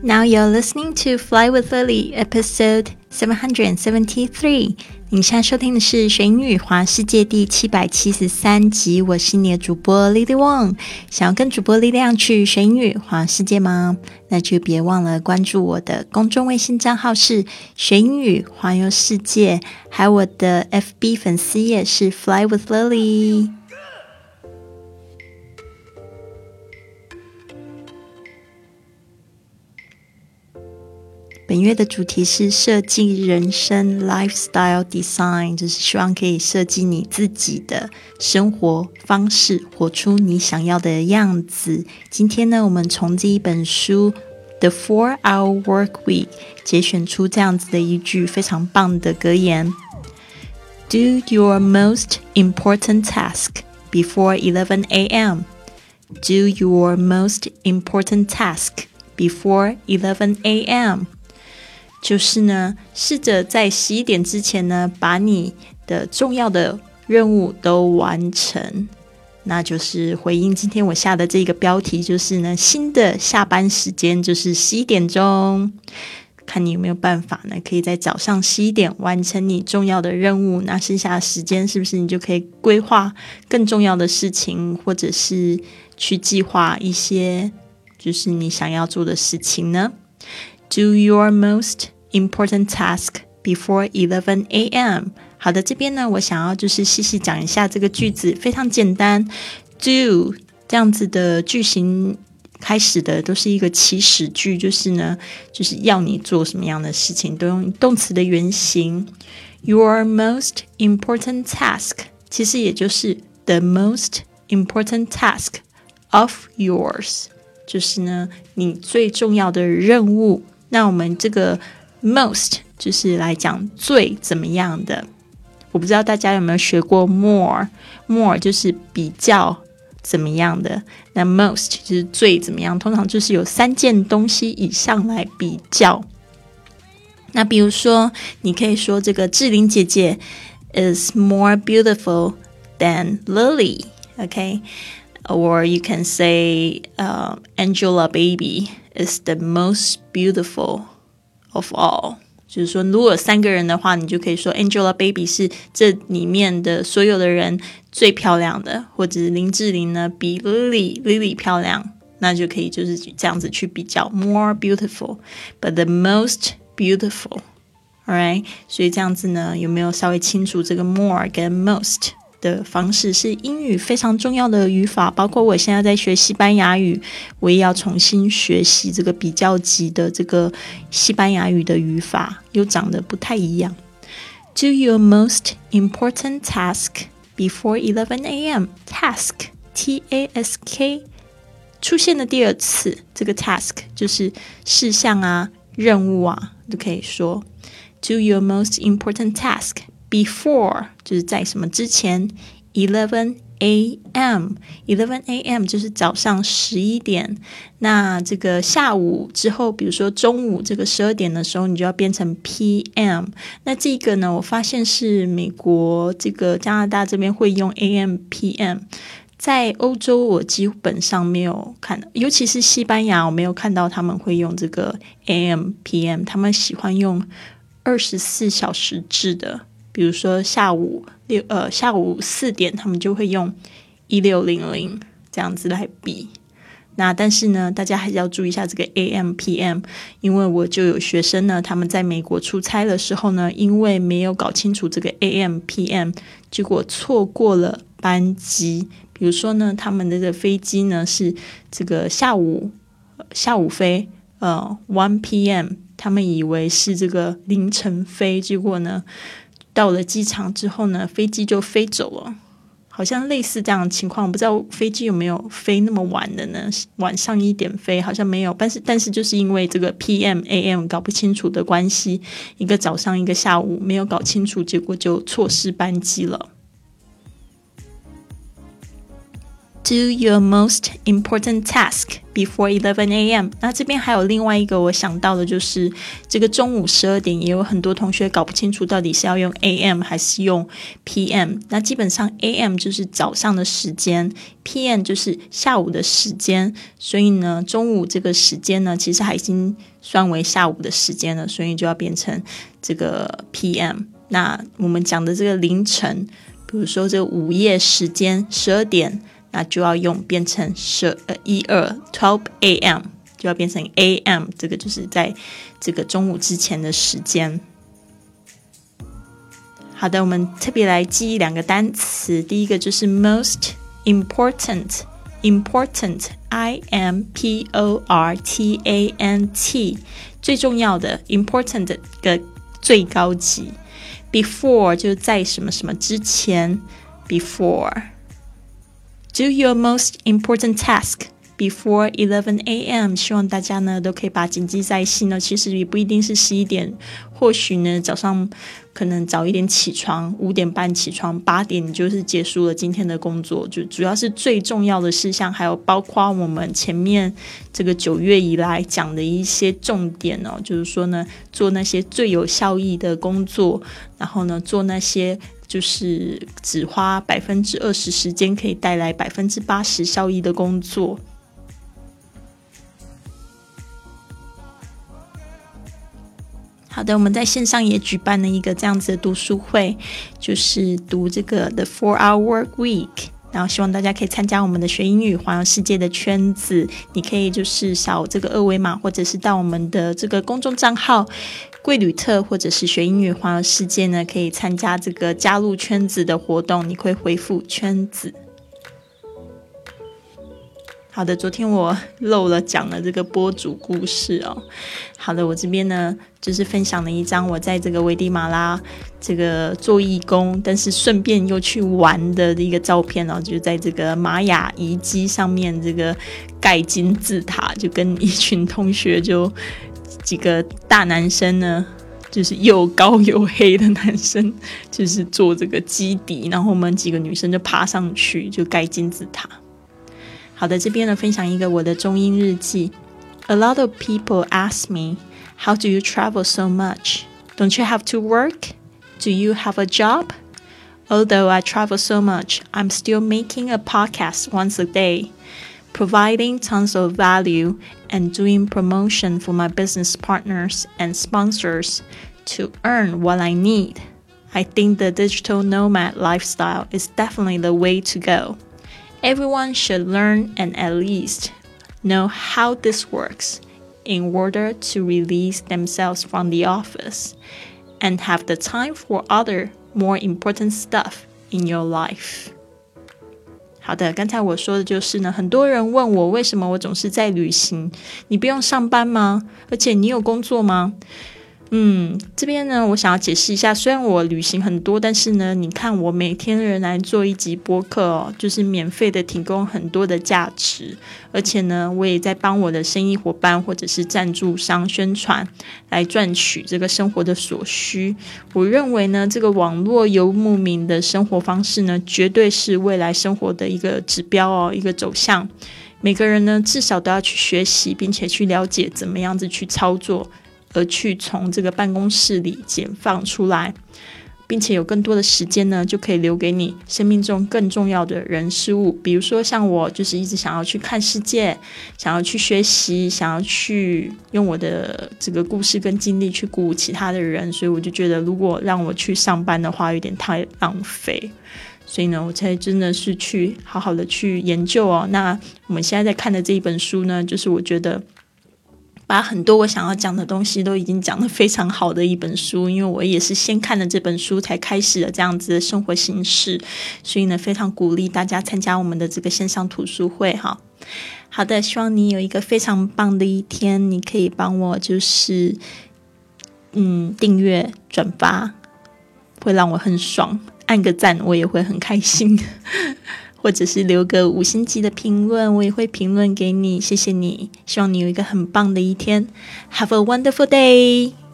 Now you're listening to Fly with Lily, episode seven hundred and seventy-three. 您现在收听的是《学英语华世界》第七百七十三集。我是你的主播 Lily Wong。想要跟主播力量去学英语华世界吗？那就别忘了关注我的公众微信账号是“学英语环游世界”，还有我的 FB 粉丝页是 “Fly with Lily”。本月的主题是设计人生 （lifestyle design），就是希望可以设计你自己的生活方式，活出你想要的样子。今天呢，我们从这一本书《The Four Hour Work Week》节选出这样子的一句非常棒的格言：“Do your most important task before 11 a.m. Do your most important task before 11 a.m.” 就是呢，试着在十一点之前呢，把你的重要的任务都完成。那就是回应今天我下的这个标题，就是呢，新的下班时间就是十一点钟。看你有没有办法呢，可以在早上十一点完成你重要的任务。那剩下的时间是不是你就可以规划更重要的事情，或者是去计划一些就是你想要做的事情呢 ？Do your most important task before 11 a.m. 好的，这边呢，我想要就是细细讲一下这个句子，非常简单。Do 这样子的句型开始的都是一个祈使句，就是呢，就是要你做什么样的事情，都用动词的原形。Your most important task 其实也就是 the most important task of yours，就是呢，你最重要的任务。 那我们这个 most 就是来讲最怎么样的。我不知道大家有没有学过 more，more 就是比较怎么样的。那 most 就是最怎么样，通常就是有三件东西以上来比较。那比如说，你可以說這個志玲姐姐 is more beautiful than Lily，OK？Or you can say, uh, Angelababy is the most beautiful of all。就是说，如果三个人的话，你就可以说 Angelababy 是这里面的所有的人最漂亮的，或者是林志玲呢比 Lily Lily 漂亮，那就可以就是这样子去比较 more beautiful，but the most beautiful，alright？所以这样子呢，有没有稍微清楚这个 more 跟 most？ 的方式是英语非常重要的语法，包括我现在在学西班牙语，我也要重新学习这个比较级的这个西班牙语的语法，又长得不太一样。Do your most important task before 11 a.m. Task, T-A-S-K，出现的第二次，这个 task 就是事项啊、任务啊，都可以说 Do your most important task。Before 就是在什么之前，eleven a.m.，eleven a.m. 就是早上十一点。那这个下午之后，比如说中午这个十二点的时候，你就要变成 p.m. 那这个呢，我发现是美国这个加拿大这边会用 a.m. p.m. 在欧洲我基本上没有看，尤其是西班牙，我没有看到他们会用这个 a.m. p.m. 他们喜欢用二十四小时制的。比如说下午六呃下午四点，他们就会用一六零零这样子来比。那但是呢，大家还是要注意一下这个 AM PM，因为我就有学生呢，他们在美国出差的时候呢，因为没有搞清楚这个 AM PM，结果错过了班机。比如说呢，他们的这个飞机呢是这个下午下午飞，呃 one PM，他们以为是这个凌晨飞，结果呢。到了机场之后呢，飞机就飞走了，好像类似这样的情况，不知道飞机有没有飞那么晚的呢？晚上一点飞好像没有，但是但是就是因为这个 P M A M 搞不清楚的关系，一个早上一个下午没有搞清楚，结果就错失班机了。Do your most important task before eleven a.m. 那这边还有另外一个我想到的就是这个中午十二点，也有很多同学搞不清楚到底是要用 a.m. 还是用 p.m. 那基本上 a.m. 就是早上的时间，p.m. 就是下午的时间，所以呢，中午这个时间呢，其实还已经算为下午的时间了，所以就要变成这个 p.m. 那我们讲的这个凌晨，比如说这个午夜时间十二点。那就要用变成十呃一二 twelve a.m. 就要变成 a.m. 这个就是在这个中午之前的时间。好的，我们特别来记忆两个单词，第一个就是 most important，important i m p o r t a n t 最重要的 important 的最高级，before 就在什么什么之前，before。Do your most important task before eleven a.m. 希望大家呢都可以把谨记在心呢。其实也不一定是十一点，或许呢早上可能早一点起床，五点半起床，八点就是结束了今天的工作。就主要是最重要的事项，还有包括我们前面这个九月以来讲的一些重点哦，就是说呢，做那些最有效益的工作，然后呢，做那些。就是只花百分之二十时间，可以带来百分之八十效益的工作。好的，我们在线上也举办了一个这样子的读书会，就是读这个 The Four Hour Week，然后希望大家可以参加我们的学英语环游世界的圈子。你可以就是扫这个二维码，或者是到我们的这个公众账号。贵旅特或者是学英语环游世界呢，可以参加这个加入圈子的活动。你可以回复圈子。好的，昨天我漏了讲了这个播主故事哦。好的，我这边呢就是分享了一张我在这个危地马拉这个做义工，但是顺便又去玩的一个照片哦，就在这个玛雅遗迹上面这个盖金字塔，就跟一群同学就。几个大男生呢，就是又高又黑的男生，就是做这个基底，然后我们几个女生就爬上去就盖金字塔。好的，这边呢分享一个我的中英日记。A lot of people ask me, "How do you travel so much? Don't you have to work? Do you have a job?" Although I travel so much, I'm still making a podcast once a day providing tons of value and doing promotion for my business partners and sponsors to earn what I need. I think the digital nomad lifestyle is definitely the way to go. Everyone should learn and at least know how this works in order to release themselves from the office and have the time for other more important stuff in your life. 好的，刚才我说的就是呢，很多人问我为什么我总是在旅行，你不用上班吗？而且你有工作吗？ 嗯，这边呢，我想要解释一下。虽然我旅行很多，但是呢，你看我每天仍然做一集播客哦，就是免费的提供很多的价值，而且呢，我也在帮我的生意伙伴或者是赞助商宣传，来赚取这个生活的所需。我认为呢，这个网络游牧民的生活方式呢，绝对是未来生活的一个指标哦，一个走向。每个人呢，至少都要去学习，并且去了解怎么样子去操作。而去从这个办公室里解放出来，并且有更多的时间呢，就可以留给你生命中更重要的人事物。比如说，像我就是一直想要去看世界，想要去学习，想要去用我的这个故事跟经历去鼓舞其他的人。所以我就觉得，如果让我去上班的话，有点太浪费。所以呢，我才真的是去好好的去研究哦。那我们现在在看的这一本书呢，就是我觉得。把很多我想要讲的东西都已经讲得非常好的一本书，因为我也是先看了这本书才开始了这样子的生活形式，所以呢，非常鼓励大家参加我们的这个线上图书会哈。好的，希望你有一个非常棒的一天，你可以帮我就是嗯订阅转发，会让我很爽，按个赞我也会很开心。或者是留个五星级的评论，我也会评论给你，谢谢你。希望你有一个很棒的一天，Have a wonderful day。